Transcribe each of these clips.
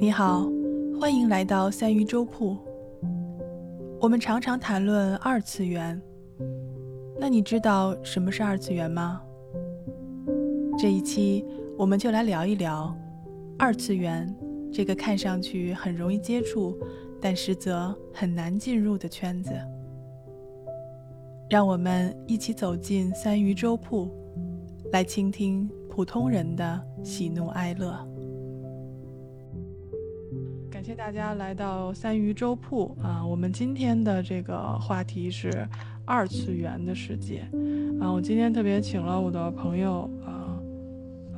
你好，欢迎来到三鱼粥铺。我们常常谈论二次元，那你知道什么是二次元吗？这一期我们就来聊一聊二次元这个看上去很容易接触，但实则很难进入的圈子。让我们一起走进三鱼粥铺，来倾听普通人的喜怒哀乐。谢大家来到三鱼粥铺啊！我们今天的这个话题是二次元的世界啊！我今天特别请了我的朋友啊，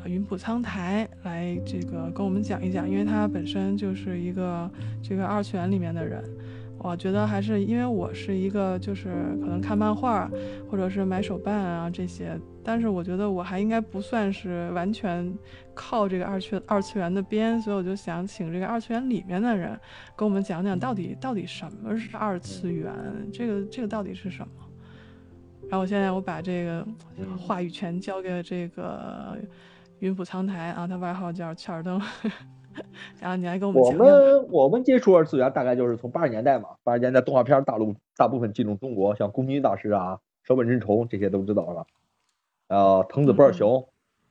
云浦苍台来这个跟我们讲一讲，因为他本身就是一个这个二次元里面的人。我觉得还是因为我是一个，就是可能看漫画或者是买手办啊这些，但是我觉得我还应该不算是完全靠这个二次二次元的边，所以我就想请这个二次元里面的人跟我们讲讲到底到底什么是二次元，这个这个到底是什么？然后我现在我把这个话语权交给这个云浦苍台啊，他外号叫 切尔登。然后你来跟我们讲。我们我们接触二次元大概就是从八十年代嘛，八十年代动画片大陆大部分进入中国，像宫崎骏大师啊、手冢治虫这些都知道了。呃，藤子不二雄，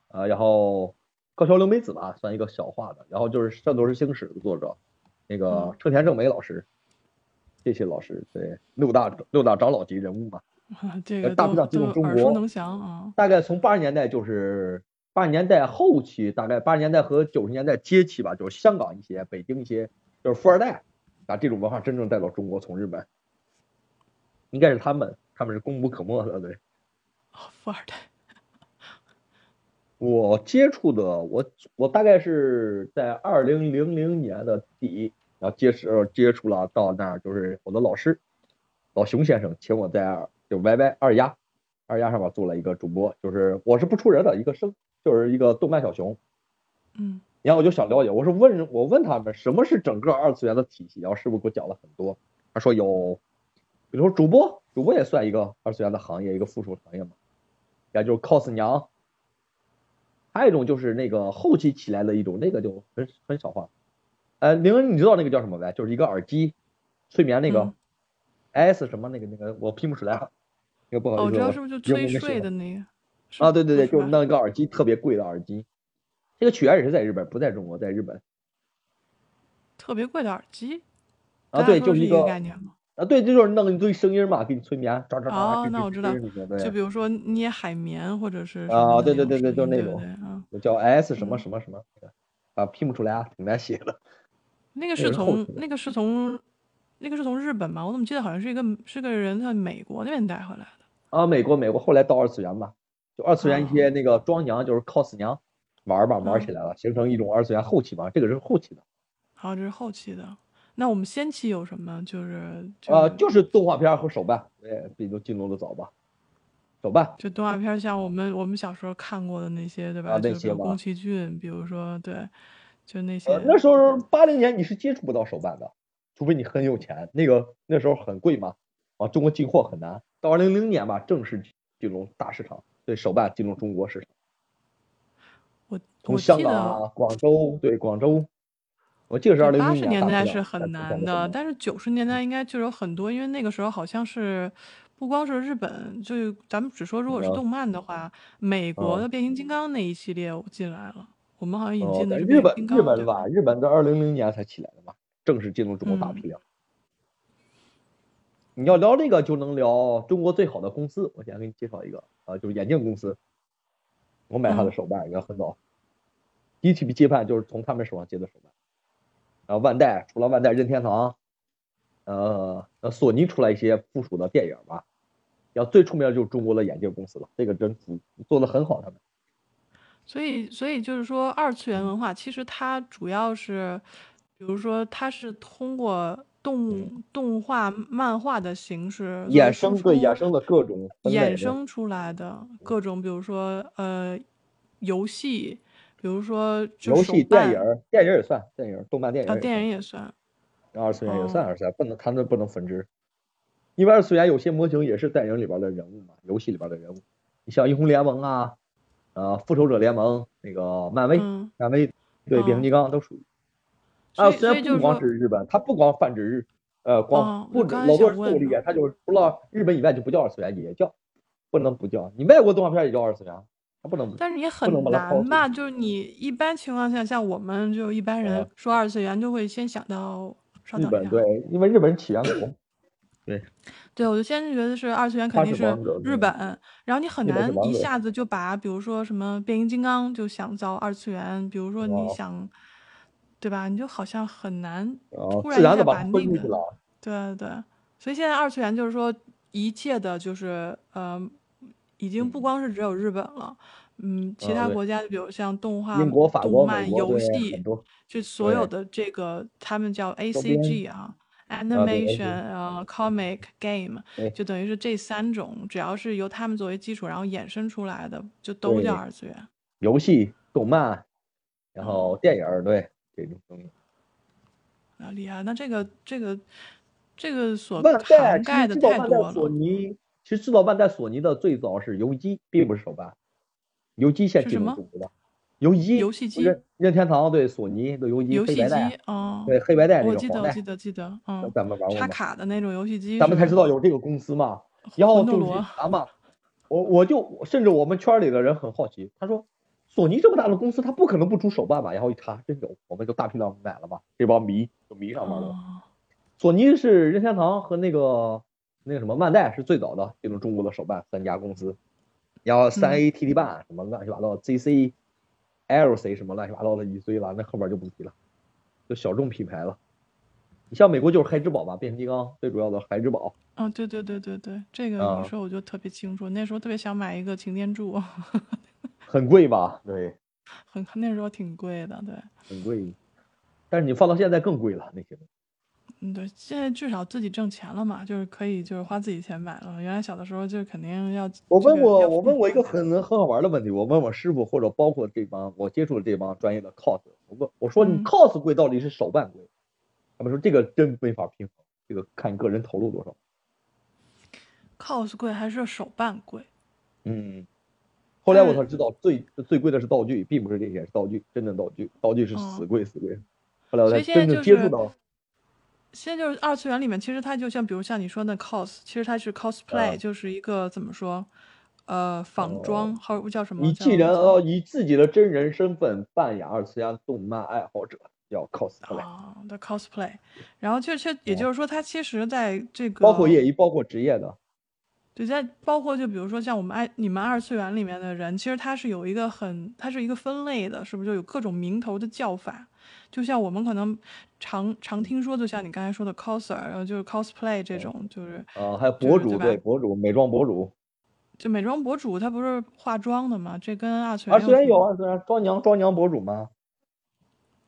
呃，然后高桥留美子吧，算一个小画的。然后就是《圣斗士星矢》的作者，那个车田正美老师，这些老师对六大六大长老级人物嘛。这个大部分进入中国，能详啊。大概从八十年代就是。八十年代后期，大概八十年代和九十年代接期吧，就是香港一些、北京一些，就是富二代，把这种文化真正带到中国，从日本，应该是他们，他们是功不可没的，对。富二代。我接触的，我我大概是在二零零零年的底，然后接触接触了，到那儿就是我的老师，老熊先生，请我在就 YY 二丫二丫上面做了一个主播，就是我是不出人的一个声。就是一个动漫小熊，嗯，然后我就想了解，我说问，我问他们什么是整个二次元的体系，然后师傅给我讲了很多。他说有，比如说主播，主播也算一个二次元的行业，一个附属行业嘛。也就是 cos 娘，还有一种就是那个后期起来的一种，那个就很很少话。呃，玲，你知道那个叫什么呗？就是一个耳机，催眠那个，S 什么那个那个，我拼不出来，那个不好意思。我知道是不是就催睡的那个？啊，对对对，就是弄一个耳机，特别贵的耳机。这个起源也是在日本，不在中国，在日本。特别贵的耳机？啊，对，就是一个概念吗？啊，对，这就是弄一堆声音嘛，给你催眠，抓抓抓。哦，那我知道。就比如说捏海绵，或者是啊，对对对对，就是那种，叫 S 什么什么什么，啊，拼不出来啊，挺难写的。那个是从那个是从那个是从日本吗？我怎么记得好像是一个是个人在美国那边带回来的。啊，美国美国，后来到二次元吧。就二次元一些那个装娘就是 cos 娘玩吧玩起来了，形成一种二次元后期嘛，这个是后期的。好，这是后期的。那我们先期有什么？就是呃，就是动画片和手办，对，比都进入的早吧。手办就动画片，像我们我们小时候看过的那些，对吧？那些宫崎骏，比如说对，就那些。那时候八零年你是接触不到手办的，除非你很有钱。那个那时候很贵嘛，啊，中国进货很难。到二零零年吧，正式进入大市场。对手办进入中国市场，我从香港、啊、广州，对广州，我记得是二零八十年代是很难的，但是九十年代应该就有很多，因为那个时候好像是不光是日本，就咱们只说如果是动漫的话，美国的变形金刚那一系列进来了，我们好像引进的是日本日本吧？日本在二零零年才起来的嘛，正式进入中国大批量。你要聊这个，就能聊中国最好的公司。我先给你介绍一个啊，就是眼镜公司。我买他的手办也很早，第一批接盘就是从他们手上接的手办。然后万代除了万代任天堂，呃，索尼出来一些附属的电影吧。要最出名的就是中国的眼镜公司了，这个真做的很好，他们。所以，所以就是说，二次元文化其实它主要是，比如说它是通过。动动画、漫画的形式衍生对衍生的各种衍生出来的各种，比如说呃游戏，比如说游戏、电影、电影也算电影、动漫、电影啊，电影也算，二次元也算二次元，不能他们不能分支，因为二次元有些模型也是电影里边的人物嘛，游戏里边的人物，你像英雄联盟啊，呃复仇者联盟那个漫威，漫威对变形金刚都属于。二所以所以次元不光就是日本，它不光泛指日，呃，光不老多人想问呢错误理解，它就是除了日本以外就不叫二次元，也叫，不能不叫。你外国动画片也叫二次元，它不能不。但是也很难吧？就是你一般情况下，像我们就一般人嗯说二次元，就会先想到稍日本对，因为日本是起源国，对，对我就先觉得是二次元肯定是日本，然后你很难一下子就把，比如说什么变形金刚就想到二次元，比如说你哦想，对吧？你就好像很难突然一下自然的把那个。对对，所以现在二次元就是说一切的就是呃，已经不嗯光是只有日本了。嗯，其他国家，比如像动画、英国、法国、动漫、游戏就所有的这个，他们叫 ACG 啊，animation，ACG 呃，comic game，就等于是这三种，只要是由他们作为基础，然后衍生出来的，就都叫二次元。游戏、动漫，然嗯后电影儿，对这种东西。啊，厉害！那这个这个这个所涵盖的太多了。索尼，其实制造万代索尼的最早是游击，并不是手办。游击先进入是什么中国的，游击游戏机任任天堂对索尼的游击游戏机黑白带，，哦，对黑白带我那种黄带记得我记，得记得，嗯，咱们玩过插？卡的那种游戏机，咱们才知道有这个公司嘛。然后就是魂斗罗咱们，我我就甚至我们圈里的人很好奇，他说索尼这么大的公司，他不可能不出手办吧？然后一查，真有，我们就大批量买了吧。这帮迷就迷上面了。哦索尼是任天堂和那个那个什么万代是最早的进入中国的手办三家公司，然后三 A TD 办什么乱七八糟，ZC、LC 什么乱七八糟的一堆了，那后边就不提了，就小众品牌了。你像美国就是孩之宝吧，变形金刚最主要的孩之宝，哦，对对对对对，这个啊你说我就特别清楚。那时候特别想买一个擎天柱，很贵吧？对，很那时候挺贵的，对，很贵。但是你放到现在更贵了那些。嗯对，现在至少自己挣钱了嘛，就是可以就是花自己钱买了。原来小的时候就肯定要我问过，这个要我问我一个很很好玩的问题，我问我师傅或者包括这帮我接触的这帮专业的 cos，我问我说你嗯 cos 贵到底是手办贵？他们说这个真没法平衡，这个看你个人投入多少。cos 贵还是手办贵？嗯，后来我才知道最最贵的是道具，并不是这些，是道具，真正道具，道具是死哦贵死贵。后来我才真正就接触到，现在就是二次元里面，其实它就像比如像你说那 cos，其实它是 cosplay，、啊就是一个怎么说，呃，仿妆，或叫什么？以叫技人叫呃以自己的真人身份扮演二次元动漫爱好者，叫 cosplay，啊的 cosplay，然后就就也哦就是说，它其实在这个包括业余，包括职业的。对，在包括就比如说像我们爱你们二次元里面的人，其实他是有一个很，它是一个分类的，是不是就有各种名头的叫法？就像我们可能常常听说，就像你刚才说的 coser，然后就是 cosplay 这种，就是啊，还有就是对博主对博主，美妆博主，就美妆博主，他不是化妆的吗？这跟二次二次元有二次元妆娘妆娘博主吗？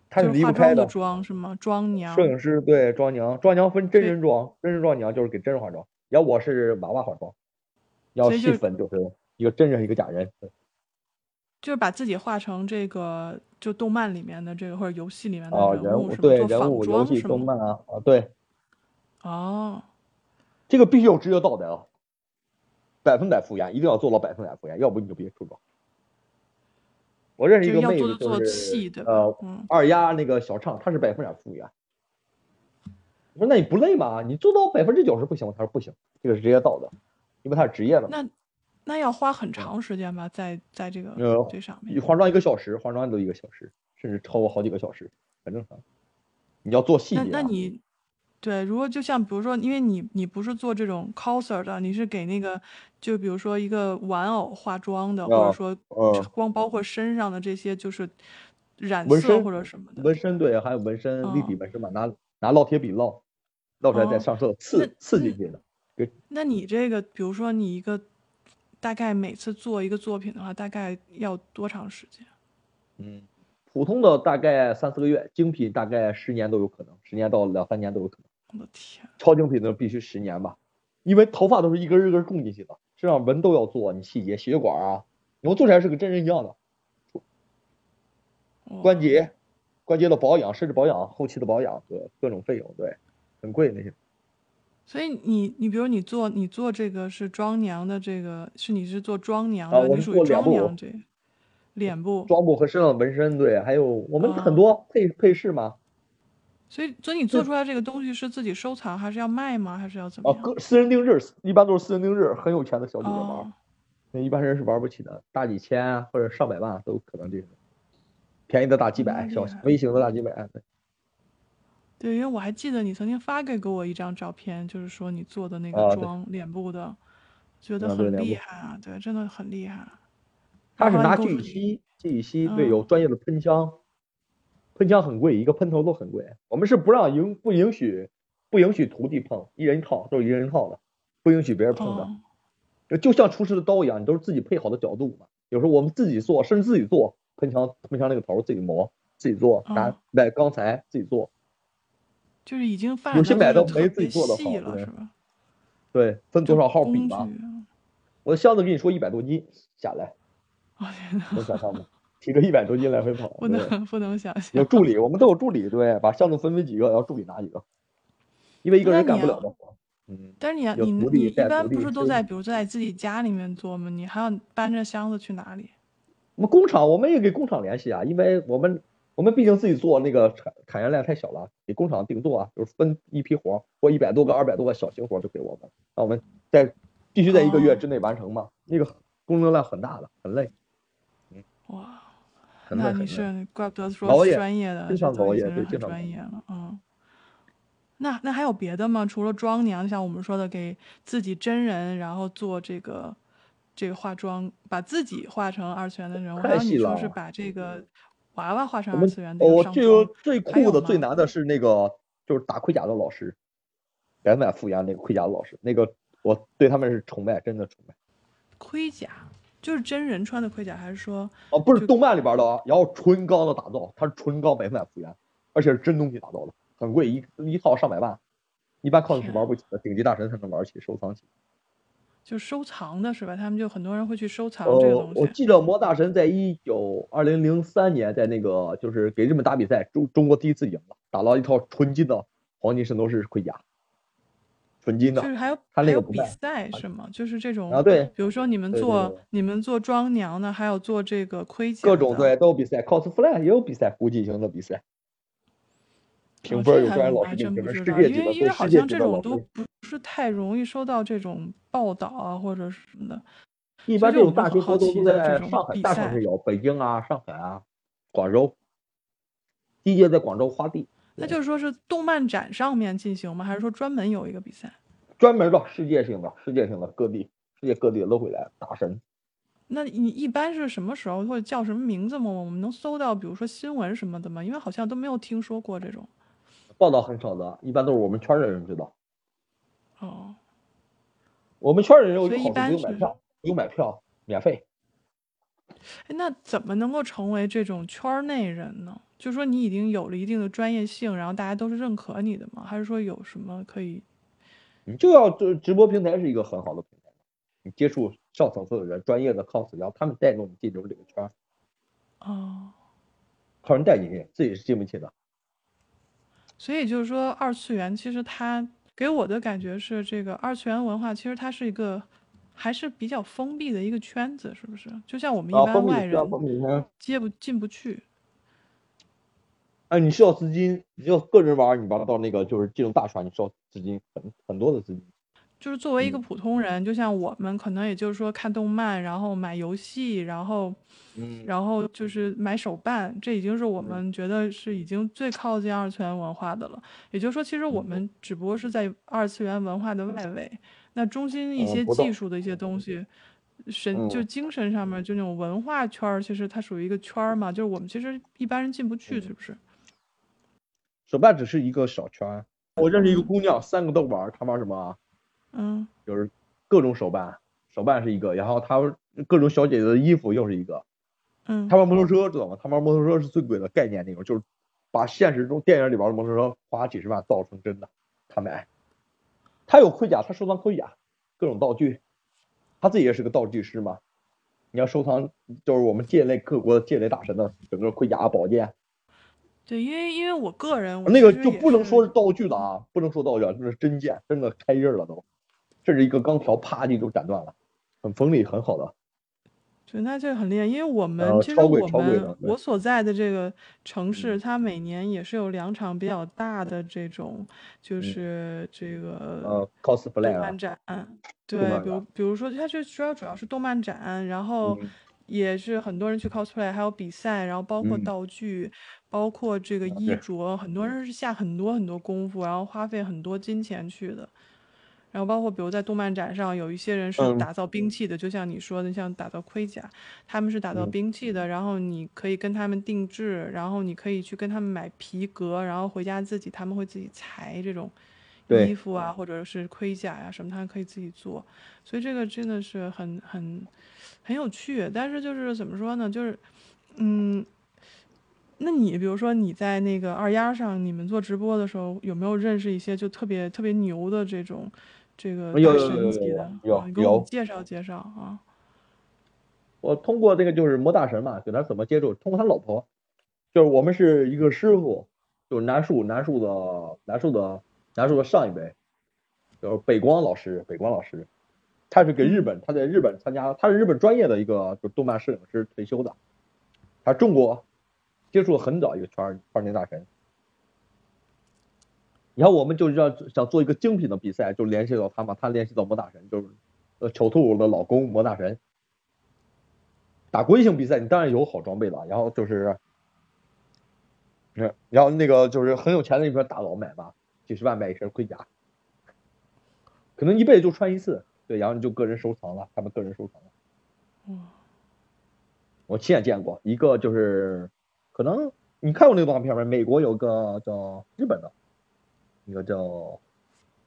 他就是离化妆的。妆是吗？妆娘摄影师对妆娘，妆娘分真人妆，真人妆娘就是给真人化妆，然后我是娃娃化妆，要细分就是一个真人一个假人。就是把自己画成这个就动漫里面的这个或者游戏里面的啊，人人物物是吗？做仿对人物、游戏？动漫啊啊，对，哦，这个必须有职业道德啊，百分百复原，一定要做到百分百复原，要不你就别出装。我认识一个妹子，就是？呃嗯，二丫那个小畅，她是百分百复原。我说那你不累吗？你做到百分之九十不行？吗？他说不行，这个是职业道德，因为他是职业的。那那要花很长时间吧，在在这个呃这上面你。化妆一个小时，化妆都一个小时，甚至超过好几个小时，很正常。你要做细节、那啊。那你对，如果就像比如说，因为你你不是做这种 coser 的，你是给那个就比如说一个玩偶化妆的，或者啊说呃光包括身上的这些就是染色或者什么的。纹身对，还有纹身、立体哦纹身嘛，拿拿烙铁笔烙，烙出来再哦上色那刺刺那进去的。那你这个，比如说你一个大概每次做一个作品的话，大概要多长时间？嗯，普通的大概三四个月，精品大概十年都有可能，十年到两三年都有可能。我的天，超精品的必须十年吧，因为头发都是一根一根种进去的，身上纹都要做，你细节血管啊，我做出来是个真人一样的。关节，关节的保养，甚至保养后期的保养和各种费用，对，很贵那些。所以你你比如你做你做这个是妆娘的这个是你是做妆娘的，你属于妆做脸部娘这脸部装部和身上的纹身，对，还有我们很哦多配配饰嘛，所以，所以你做出来这个东西是自己收藏，还是要卖吗？还是要怎么啊，样？个私人定制，一般都是私人定制，很有钱的小姐姐玩，哦，那一般人是玩不起的，大几千啊或者上百万都有可能这个，便宜的大几百，小微型的大几百。对对，因为我还记得你曾经发给过我一张照片，就是说你做的那啊对个妆，脸部的，觉得很啊对脸部厉害啊，对，真的很厉害。他是拿聚乙烯，聚乙烯对，嗯有专业的喷枪，喷枪很贵，一个喷头都很贵。我们是不让允不允许不允许徒弟碰，一人一套都是一人一套的，不允许别人碰的。哦，就就像厨师的刀一样，你都是自己配好的角度嘛。有时候我们自己做，甚至自己做喷枪，喷枪那个头儿自己磨，自己做，拿哦买钢材自己做。就是已经发有些买展到这个特到没自己做的好了，是吧？对，分多少号比吧。我的箱子跟你说一百多斤下来，我天呐，能想象吗？提着一百多斤来回跑，不对能不能想象有象。助理，我们都有助理，对，把箱子分为几个，然后助理拿几个，因为一个人干不了的活。嗯，但是你你你一般不是都在比如在自己家里面做吗？你还要搬着箱子去哪里？我们工厂我们也给工厂联系啊，因为我们我们毕竟自己做那个产产业链太小了，给工厂定做啊，就是分一批活儿，或一百多个、二百多个小型活儿就给我们，那我们在必须在一个月哦之内完成嘛，那个工作量很大的，很累，哇，很累很累。那你是怪不得说夜专业的，非常熬夜已经是很对经常专业了，嗯。那那还有别的吗？除了妆娘，像我们说的给自己真人，然后做这个这个化妆，把自己化成二次元的人物，还太有你说是把这个娃娃画成二次元的哦，上这个，最酷的、最难的是那个就是打盔甲的老师，百分百复原那个盔甲的老师，那个我对他们是崇拜，真的崇拜。盔甲就是真人穿的盔甲，还是说哦，不是动漫里边的啊，然后纯钢的打造，它是纯钢百分百复原，而且是真东西打造的，很贵，一一套上百万，一般 cos 是玩不起的，顶级大神才能玩起，收藏起。就收藏的是吧？他们就很多人会去收藏这个呃东，西。我记得魔大神在一九二零零三年在那个就是给日本打比赛，中中国第一次赢了，打了一套纯金的黄金圣斗士盔甲，纯金的就是还有他还有比那个比赛是吗？就是这种啊，对，比如说你们做对你们做妆娘的，还有做这个盔甲各种的对都有比赛，cosplay 也有比赛，国际型的比赛，评哦分有专业老师评分，真不知道，世界级的，因为因为好像这。种都不是太容易收到这种报道啊，或者什么的。一般这种大型活动都在上海大城市有，北京啊、上海啊、广州。第一届在广州花地，那就是说是动漫展上面进行吗？还是说专门有一个比赛？专门的世界性的、世界性的各地、世界各地的都会来大神。那你一般是什么时候或者叫什么名字吗？我们能搜到，比如说新闻什么的吗？因为好像都没有听说过这种。报道很少的，一般都是我们圈儿的人知道。哦，我们圈儿的人有所以一个好处，不用买票，不用买票，免费。哎，那怎么能够成为这种圈儿内人呢？就说你已经有了一定的专业性，然后大家都是认可你的吗？还是说有什么可以？你就要这直播平台是一个很好的平台，你接触上层次的人、专业的 cos，然后他们带动你进入这个圈儿，哦，靠人带进去，自己是进不去的。所以就是说，二次元其实它给我的感觉是，这个二次元文化其实它是一个还是比较封闭的一个圈子，是不是？就像我们一啊，般外人。接不进不去。哎，你需要资金，你要个人玩儿，你玩到那个就是进入大圈，你需要资金很很多的资金。就是作为一个嗯普通人，就像我们可能也就是说看动漫，然后买游戏，然后嗯然后就是买手办，这已经是我嗯们觉得是已经最靠近二次元文化的了。也就是说，其实我嗯们只不过是在二次元文化的外围，那中心一些技术的一些东西，神就嗯精神上面就那种文化圈儿，其实它属于一个圈儿嘛，就是我们其实一般人进不去，嗯是不是？手办只是一个小圈儿。我认识一个嗯姑娘，三个都玩儿，她玩什么啊？嗯就是各种手办，手办是一个，然后他各种小姐姐的衣服又是一个。嗯他玩摩托车知道吗？他玩摩托车是最贵的概念那种，就是把现实中电影里边的摩托车花几十万造成真的，他买。他有盔甲，他收藏盔甲，各种道具，他自己也是个道具师嘛。你要收藏，就是我们界内各国的界内大神的整个盔甲、宝剑，对，因为因为我个人，我那个就不能说是是道具了啊，不能说道具了，这是真剑，真的开刃了都，这是一个钢条，啪地就斩断了，很锋利，很好的。对，那这个很厉害，因为我们呃其实我们我所在的这个城市，嗯它每年也是有两场比较大的这种，就嗯。是这个呃，cosplay 漫，展，对，比如比如说它就主要主要是动漫展，然后嗯。也是很多人去 cosplay，还有比赛，然后包括嗯。道具，包括这个衣着，很多人是下很多很多功夫，然后花费很多金钱去的。然后包括比如在动漫展上，有一些人是嗯打造兵器的，就像你说的，像打造盔甲，他们是打造嗯兵器的，然后你可以跟他们定制，然后你可以去跟他们买皮革，然后回家自己他们会自己裁这种衣服啊，或者是盔甲呀、什么，他们可以自己做，所以这个真的是很很很有趣。但是就是怎么说呢，就是嗯。那你比如说你在那个二丫上，你们做直播的时候，有没有认识一些就特别特别牛的这种这个有有有有有给我介绍介绍啊。我通过这个就是魔大神嘛，给他怎么接触？通过他老婆，就是我们是一个师傅，就是南树南树的南树的南树的上一辈，就是北光老师，北光老师，他是给日本，他在日本参加，他是日本专业的一个就是动漫摄影师退休的，他中国接触很早一个圈儿圈内大神，然后我们就要想做一个精品的比赛，就联系到他嘛，他联系到魔大神，就是呃丑兔的老公魔大神。打国际性比赛，你当然有好装备了，然后就是，嗯，然后那个就是很有钱的一批大佬买吧，几十万买一身盔甲，可能一辈子就穿一次，对，然后你就个人收藏了，他们个人收藏了。嗯，我亲眼见过一个，就是可能你看过那个动画片没？美国有个叫日本的，一个叫《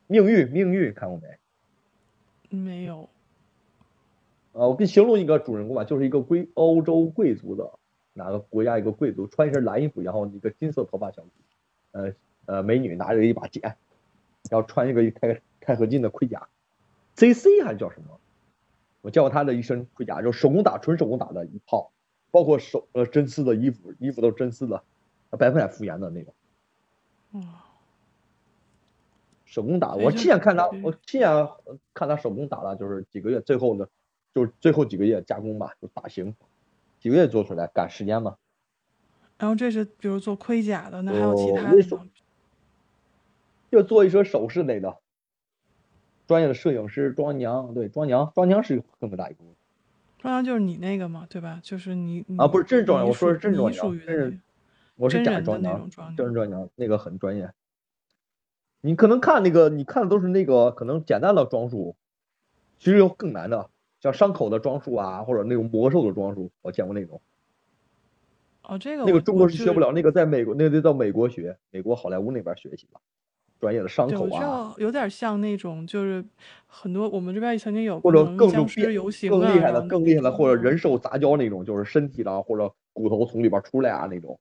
命运》，命运看过没？没有。呃，我给你形容一个主人公吧，就是一个贵欧洲贵族的哪个国家一个贵族，穿一身蓝衣服，然后一个金色头发小，呃呃美女拿着一把剑，然后穿一个开开合金的盔甲，ZC 还是叫什么？我见过他的一身盔甲，就手工打，纯手工打的一套，包括手呃真丝的衣服，衣服都是真丝的，百分百复原的那种。哇，手工打，我亲眼看他，我亲眼呃看他手工打了，就是几个月，最后呢，就是最后几个月加工吧，就打型，几个月做出来，赶时间嘛。然后这是比如做盔甲的，那还有其哦他的？就做一身首饰类的，专业的摄影师装娘，对装娘，装娘是更大一部分庄娘就是你那个嘛，对吧？就是你啊，不是真是庄娘，我说是真属庄娘，你属于的真是我是假装娘真娘人庄娘那个很专业。你可能看那个，你看的都是那个可能简单的装束，其实有更难的，像伤口的装束啊，或者那种魔兽的装束，我见过那种。哦，这个那个中国是学不了，那个在美国，那个得到美国学，美国好莱坞那边学习了，专业的伤，口啊，道有点像那种，就是很多我们这边也曾经有或者更更厉害的、更厉害的，或者嗯人兽杂交那种，就是身体啦或者骨头从里边出来啊那种，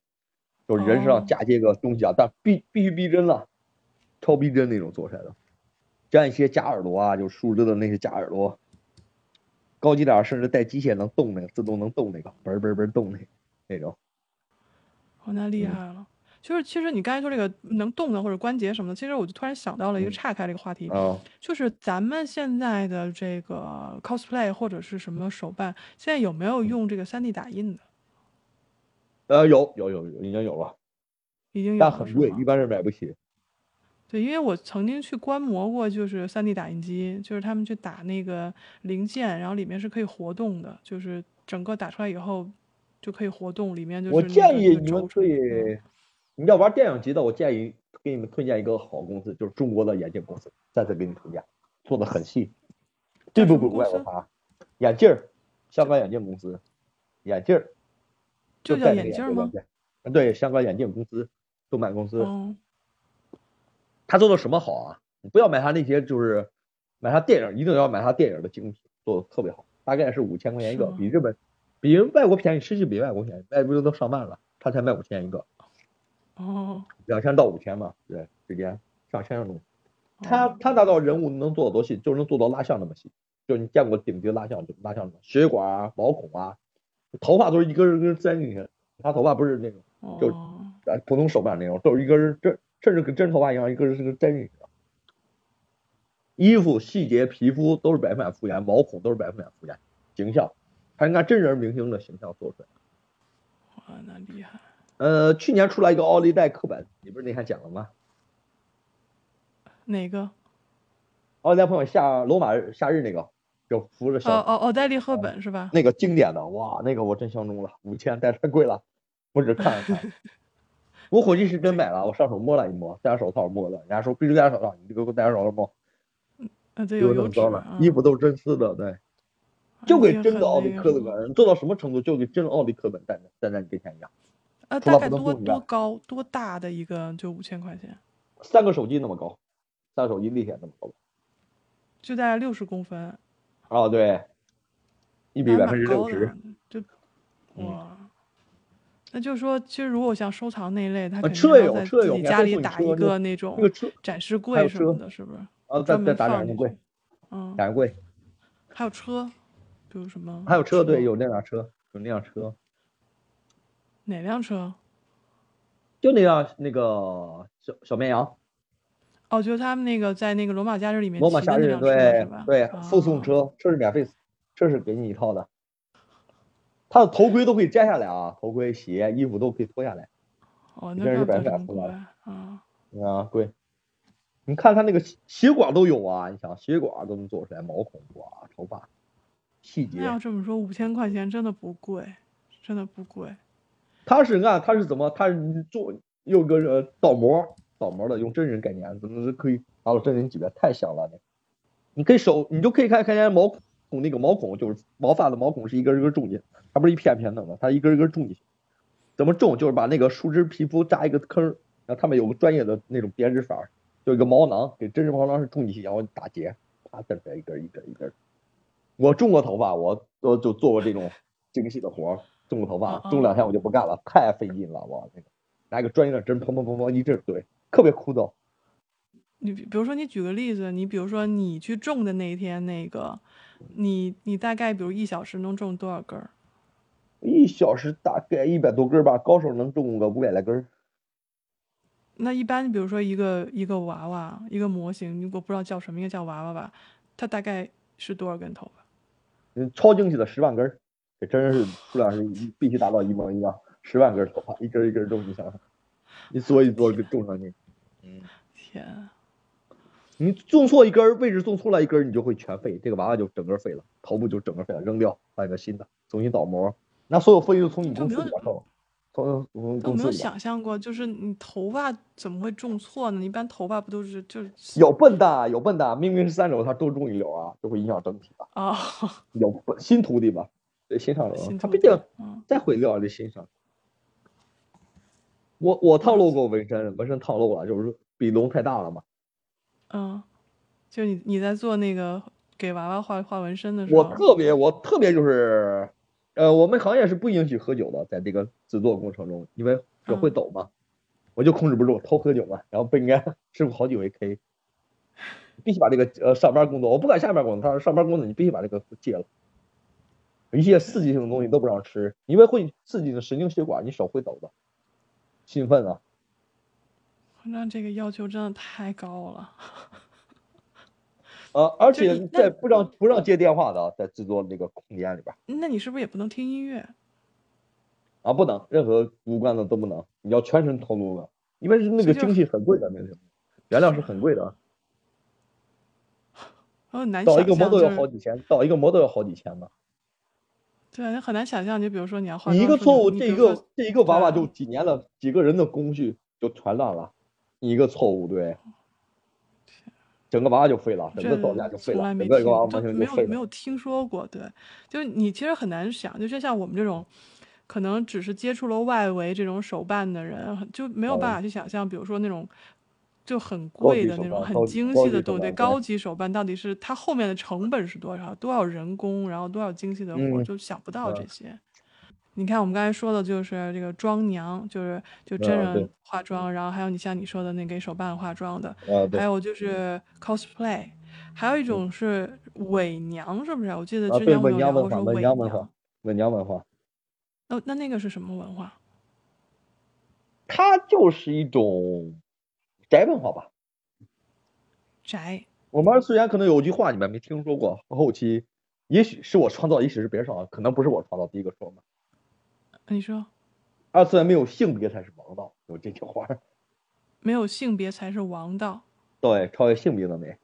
就是人身上哦嫁接个东西啊，但必必须逼真了，超逼真那种做出来的，加一些假耳朵啊，就树枝的那些假耳朵，高级点儿甚至带机械能动那个，自动能动那个，嘣嘣嘣动那那种。哦，那厉嗯害了。就是其实你刚才说这个能动的或者关节什么的，其实我就突然想到了一个嗯岔开这个话题，啊，就是咱们现在的这个 cosplay 或者是什么手办，现在有没嗯有用这个 3D 打印的？呃，有有有有，已经有了，已经有但很贵，一般人买不起。对，因为我曾经去观摩过，就是 3D 打印机，就是他们去打那个零件，然后里面是可以活动的，就是整个打出来以后就可以活动，里面就是我那建议你们可以嗯，你要玩电影级的，我建议给你们推荐一个好公司，就是中国的眼镜公司，再次给你推荐，做的很细，对不不叫什么公司外国牌，眼镜儿，香港眼镜公司，眼镜儿，就叫眼镜儿吗？对，香港眼镜公司，动漫公司，哦，他做的什么好啊？你不要买他那些，就是买他电影，一定要买他电影的精品，做的特别好，大概是五千块钱一个，比日本，比外国便宜，实际比外国便宜，外国都上万了，他才卖五千一个，哦，两千到五千嘛，对，之间上千的东西。他哦他达到人物能做到多细，就能做到蜡像那么细，就是你见过顶级蜡像，就蜡像血管啊、毛孔啊，头发都是一根一根儿粘进去，他头发不是那种就普通手办那种，都是一根儿真甚至跟真头发一样，一根儿是个真人。衣服细节、皮肤都是百分百复原，毛孔都是百分百复原，形象他应该真人明星的形象做出来。哇，那厉害！呃，去年出来一个奥利代课本，你不是那天讲了吗？哪个？奥利代朋友夏罗马夏日那个，就扶着小哦哦，奥黛丽·赫本是吧？那个经典的，哇，那个我真相中了，五千，但太贵了，我只看了看。我火机是真买了，我上手摸了一摸，戴上手套摸了，人家说必须戴上手套，你这个给我戴上手套摸，啊，这有有有纸糟了，衣服都是真丝的，对，就给真的奥利课本做到什么程度，就给真奥利课本站在站在你跟前一样。啊，大概多多高多大的一个就五千块钱，三个手机那么高，三个手机立起来那么高吧？就在六十公分，啊，对，一比百分之六十。，就嗯哇。那就是说，其实如果像收藏那一类，他啊肯定要在自己家里打一个那种展示柜什么的，是不是？啊，再再打展示柜，嗯，展示柜，还有车，比如什么？还有车，对，有那辆车，有那辆车，哪辆车？就那辆那个小小绵羊，哦，就是他们那个在那个罗马假日里面罗马假日，对？对，啊附送车，车是免费，车是给你一套的。他的头盔都可以摘下来啊，头盔、鞋、衣服都可以脱下来，哦，那怪不得百分这么贵百付的啊！啊，贵。你看他那个血血管都有啊，你想血管都能做出来，毛孔哇，头发细节那，要这么说，五千块钱真的不贵，真的不贵。他是按他是怎么，他是做用个呃倒模倒模的，用真人概念，怎么是可以达到真人级别，太香了你。你可以手，你就可以看看见毛孔那个毛孔，就是毛发的毛孔是一根一根种进去，它不是一片片弄的吗？它一根一根种进去。怎么种？就是把那个树枝皮肤扎一个坑儿，然后他们有个专业的那种编织法，就一个毛囊，给真实毛囊是种进去，然后打结，啪扽出来一根一根一根。我种过头发，我我就做过这种精细的活儿，种过头哦发，种两天我就不干了，太费劲了，我那个拿一个专业的针砰砰砰砰一阵怼，特别枯燥。你比比如说，你举个例子，你比如说你去种的那一天，那个你你大概比如一小时能种多少根儿？一小时大概一百多根儿吧，高手能种个五百来根儿。那一般比如说一个一个娃娃，一个模型，我不知道叫什么，应该叫娃娃吧？它大概是多少根头发？嗯，超精细的十万根儿，这真是 数量是一必须达到一模一样，十万根儿头发，一根儿一根儿种，你想想，一撮一撮给种上去，嗯，天啊，你种错一根儿，位置种错了一根儿，你就会全废，这个娃娃就整个废了，头部就整个废了，扔掉，换一个新的，重新倒模，那所有费用从你公司里边扣，从从我没有。想象过，就是你头发怎么会种错呢？一般头发不都是就是有笨蛋，有笨蛋，明明是三绺，他多种一绺啊，就会影响整体的。啊，有笨新徒弟吧，得欣赏人，新徒弟他毕竟嗯再毁掉得新上。我我套路过纹身，纹身套路了，就是比龙太大了嘛。嗯，就你你在做那个给娃娃画画纹身的时候，我特别我特别就是，呃，我们行业是不允许喝酒的，在这个制作过程中，因为手会抖嘛，我就控制不住偷喝酒嘛，然后被人家师傅好几回 K，必须把这个呃上班工作，我不管下班工作，他说上班工作你必须把这个戒了。一些刺激性的东西都不让吃，因为会刺激你的神经血管，你手会抖的，兴奋啊！那这个要求真的太高了。呃，而 且在不让不让接电话的，在制作那个空间里边那你是不是也不能听音乐？啊，不能任何无关的都不能，你要全程投入的，因为是那个精细很贵的那个，原料是很贵的，我很难倒一个模都就是要好几千，倒一个模都要好几千呢。对，那很难想象。就比如说你要化你一个错误，这一个这一个娃娃就几年了，几个人的工序就全乱了，你一个错误，对，整个娃娃就废了，整个这造价就废了，从来没整个娃娃听，就废了。没有听说过。对，就是你其实很难想，就是像我们这种，可能只是接触了外围这种手办的人，就没有办哦法去想象，比如说那种就很贵的那种很精细的东西，对，高级手办到底是它后面的成本是多少，多少人工，然后多少精细的活，嗯就想不到这嗯些。你看，我们刚才说的就是这个妆娘，就是就真啊对人化妆，然后还有你像你说的那给手办化妆的，啊，对还有就是 cosplay，还有一种是伪娘，是不是？我记得啊，对，之前我伪有聊过说娘文化，伪伪娘娘文化。，伪娘文化，那那那个是什么文化？它就是一种宅文化吧。宅我们二次元可能有句话你们没听说过，后期也许是我创造，也许是别人创造，可能不是我创造第一个说嘛。你说，二次元没有性别才是王道，有这句话。没有性别才是王道。对，超越性别的美。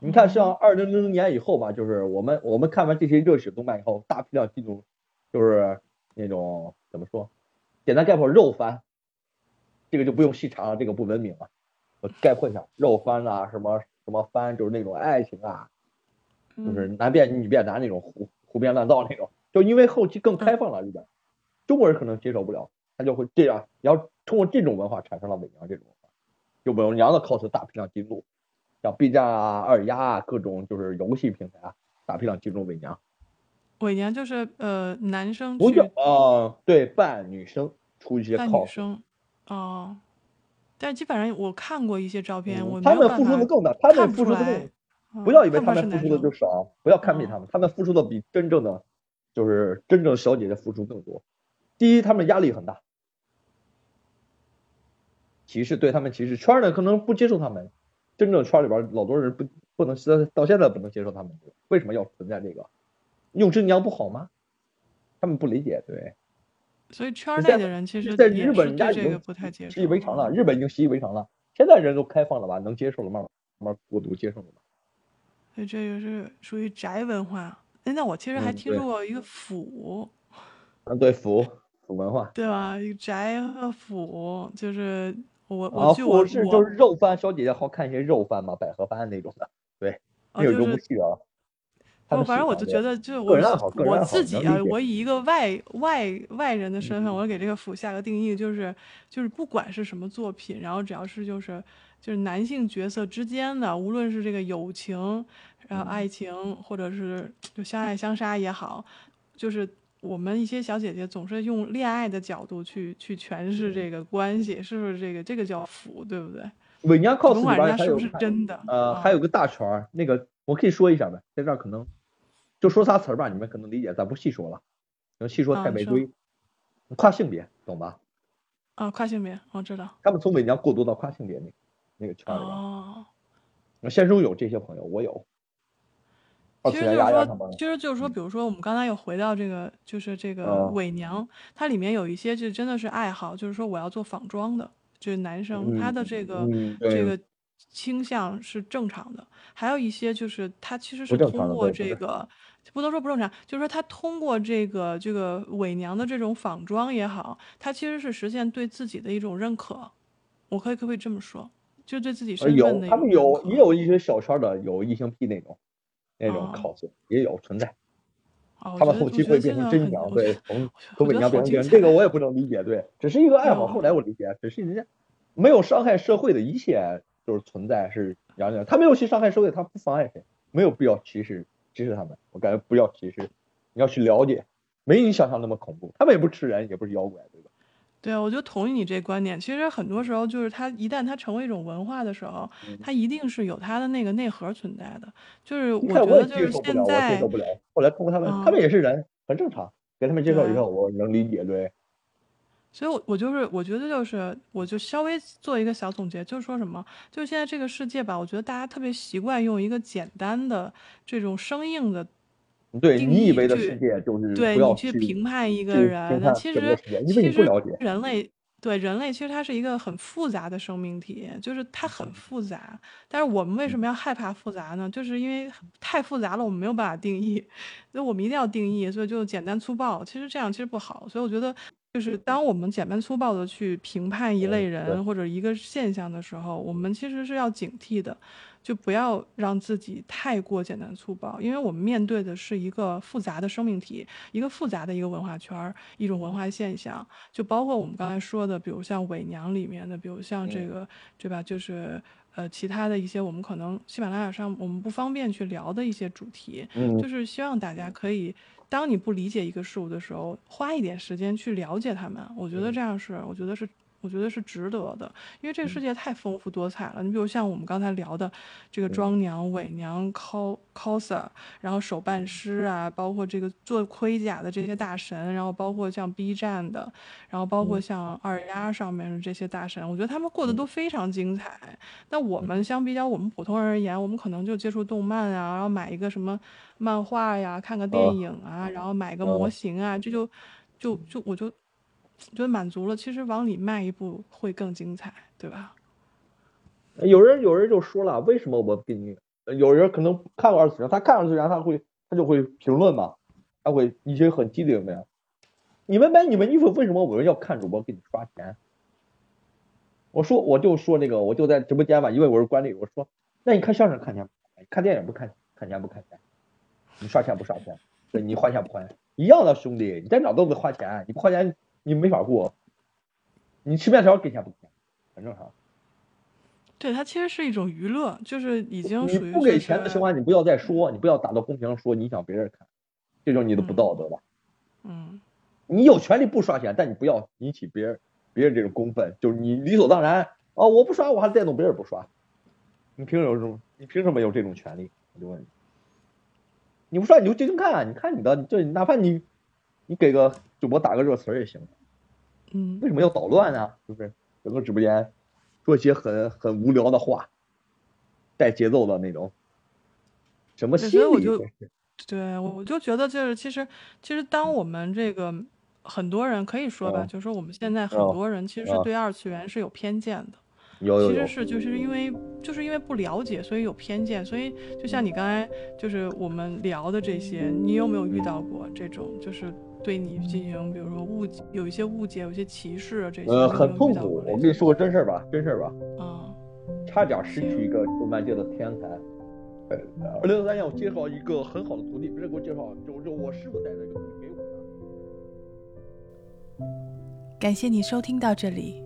你看，像二零零零年以后吧，就是我们我们看完这些热血动漫以后，大批量进入，就是那种怎么说，简单概括肉番，这个就不用细查了，这个不文明了。我概括一下，肉番啊，什么什么番，就是那种爱情啊，就是男变女变男那种胡胡编乱造那种。就因为后期更开放了，里边中国人可能接受不了，他就会这样，然后通过这种文化产生了伪娘这种文化，就伪娘的 cos 大批量进入，像 B 站啊、二丫啊各种就是游戏平台啊，大批量进入伪娘。伪娘就是呃男生不叫啊，对，扮女生出一些 cos。女生，哦，但基本上我看过一些照片，我他们付出的更大，他们付出的更，不要以为他们付出的就少，不要看扁他们，他们付出的比真正的。就是真正小姐姐付出更多。第一，他们压力很大，歧视对他们歧视，圈呢可能不接受他们。真正圈里边老多人不不能到现在不能接受他们，为什么要存在这个？用真娘不好吗？他们不理解，对。所以圈内的人其实在日本人家已经不太接受，习以为常了。日本已经习以为常了，现在人都开放了吧，能接受了，慢慢慢慢过度接受了吧。所以这就是属于宅文化。哎，那我其实还听说过一个府，嗯，对府府文化，对吧？宅和府就是我我腐是就是肉番，小姐姐好看一些肉番嘛，百合番那种的，对，那有部戏啊。我反正我就觉得，就我我自己啊，我以一个外外外人的身份，我给这个府下个定义，就是就是不管是什么作品，然后只要是就是就是男性角色之间的，无论是这个友情。然后爱情，或者是就相爱相杀也好，就是我们一些小姐姐总是用恋爱的角度去去诠释这个关系，是不是这个这个叫腐，对不对？伪娘 cos 里边是不是真的？呃，还有个大圈儿，那个我可以说一下呗，在这儿可能就说仨词儿吧，你们可能理解，咱不细说了，能细说太没堆。跨性别，懂吧？啊，跨性别，我知道。他们从伪娘过渡到跨性别那那个圈里边。哦。那现实中有这些朋友，我有。其实就是说，其实就是说，比如说，我们刚才又回到这个，就是这个伪娘，它里面有一些就真的是爱好，就是说我要做仿妆的，就是男生他的这个这个倾向是正常的，还有一些就是他其实是通过这个，不能说不正常，就是说他通过这个这个伪娘的这种仿妆也好，他其实是实现对自己的一种认可，我可以可不可以这么说，就对自己身份的有他们有也有一些小圈的有异性癖那种。那种 cos 也有存在，他们后期会变成真娘，对，从从伪娘变成真，这个我也不能理解，对，只是一个爱好。后来我理解，只是人家没有伤害社会的一切就是存在是娘娘，他没有去伤害社会，他不妨碍谁，没有必要歧视歧视他们，我感觉不要歧视，你要去了解，没你想象那么恐怖，他们也不吃人，也不是妖怪，对吧？对，我就同意你这观点。其实很多时候，就是它一旦它成为一种文化的时候，它一定是有它的那个内核存在的。就是我觉得，就是现在接受不了。后来通过他们，他们也是人，很正常。给他们介绍以后，我能理解，对。所以，我我就是我觉得，就是我就稍微做一个小总结，就是说什么，就是现在这个世界吧，我觉得大家特别习惯用一个简单的这种生硬的。对你以为的世界就是对你去评判一个人，那其实其实人类对人类其实它是一个很复杂的生命体，就是它很复杂。但是我们为什么要害怕复杂呢？就是因为太复杂了，我们没有办法定义，所以我们一定要定义，所以就简单粗暴。其实这样其实不好，所以我觉得就是当我们简单粗暴的去评判一类人或者一个现象的时候，我们其实是要警惕的。就不要让自己太过简单粗暴，因为我们面对的是一个复杂的生命体，一个复杂的一个文化圈儿，一种文化现象。就包括我们刚才说的，比如像伪娘里面的，比如像这个，对吧？就是呃，其他的一些我们可能喜马拉雅上我们不方便去聊的一些主题，就是希望大家可以，当你不理解一个事物的时候，花一点时间去了解他们。我觉得这样是，我觉得是。我觉得是值得的，因为这个世界太丰富多彩了。你比如像我们刚才聊的这个妆娘、伪娘、cos coser，然后手办师啊，包括这个做盔甲的这些大神，然后包括像 B 站的，然后包括像二丫上面的这些大神，我觉得他们过得都非常精彩。那我们相比较我们普通人而言，我们可能就接触动漫啊，然后买一个什么漫画呀，看个电影啊，然后买个模型啊，这就就就我就。觉得满足了，其实往里迈一步会更精彩，对吧？有人有人就说了，为什么我给你？有人可能看过二次元，他看二次元，他会他就会评论嘛，他会一些很机灵的呀。你们买你们衣服，为什么我们要看主播给你刷钱？我说我就说那个，我就在直播间嘛，因为我是管理，我说那你看相声看钱，看电影不看看钱不看钱？你刷钱不刷钱？你花钱不花钱？一样的兄弟，你在哪都得花钱，你不花钱。你没法过，你吃面条给钱不给钱，很正常。对，它其实是一种娱乐，就是已经属于不给钱的情况下，你不要再说，你不要打到公屏上说，你想别人看，这种你的不道德吧？嗯。你有权利不刷钱，但你不要引起别人别人这种公愤，就是你理所当然啊！我不刷，我还带动别人不刷，你凭什么有这种？你凭什么有这种权利？我就问你，你不刷你就静静看，你看你的，就哪怕你你给个。主播打个热词也行，嗯，为什么要捣乱呢？是不是整个直播间说一些很很无聊的话，带节奏的那种，什么心理？对，我就觉得就是其实其实当我们这个很多人可以说吧，就是说我们现在很多人其实是对二次元是有偏见的，有其实是就是因为就是因为不了解，所以有偏见。所以就像你刚才就是我们聊的这些，你有没有遇到过这种就是？对你进行，比如说误解，有一些误解，有一些歧视啊这些。呃，很痛苦。我跟你说个真事儿吧，真事儿吧。嗯。差点失去一个动漫界的天才。呃，二零三年我介绍一个很好的徒弟，不是给我介绍，就就我师傅带这个徒弟给我的。感谢你收听到这里。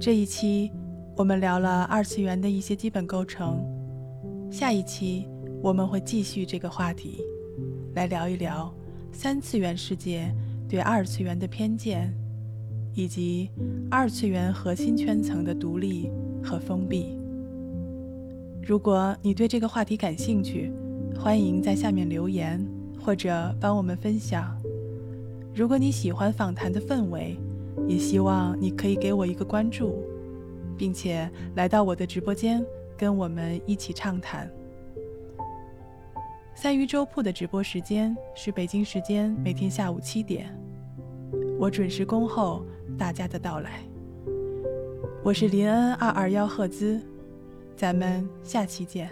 这一期我们聊了二次元的一些基本构成，下一期我们会继续这个话题，来聊一聊。三次元世界对二次元的偏见，以及二次元核心圈层的独立和封闭。如果你对这个话题感兴趣，欢迎在下面留言或者帮我们分享。如果你喜欢访谈的氛围，也希望你可以给我一个关注，并且来到我的直播间跟我们一起畅谈。三鱼粥铺的直播时间是北京时间每天下午七点，我准时恭候大家的到来。我是林恩二二幺赫兹，咱们下期见。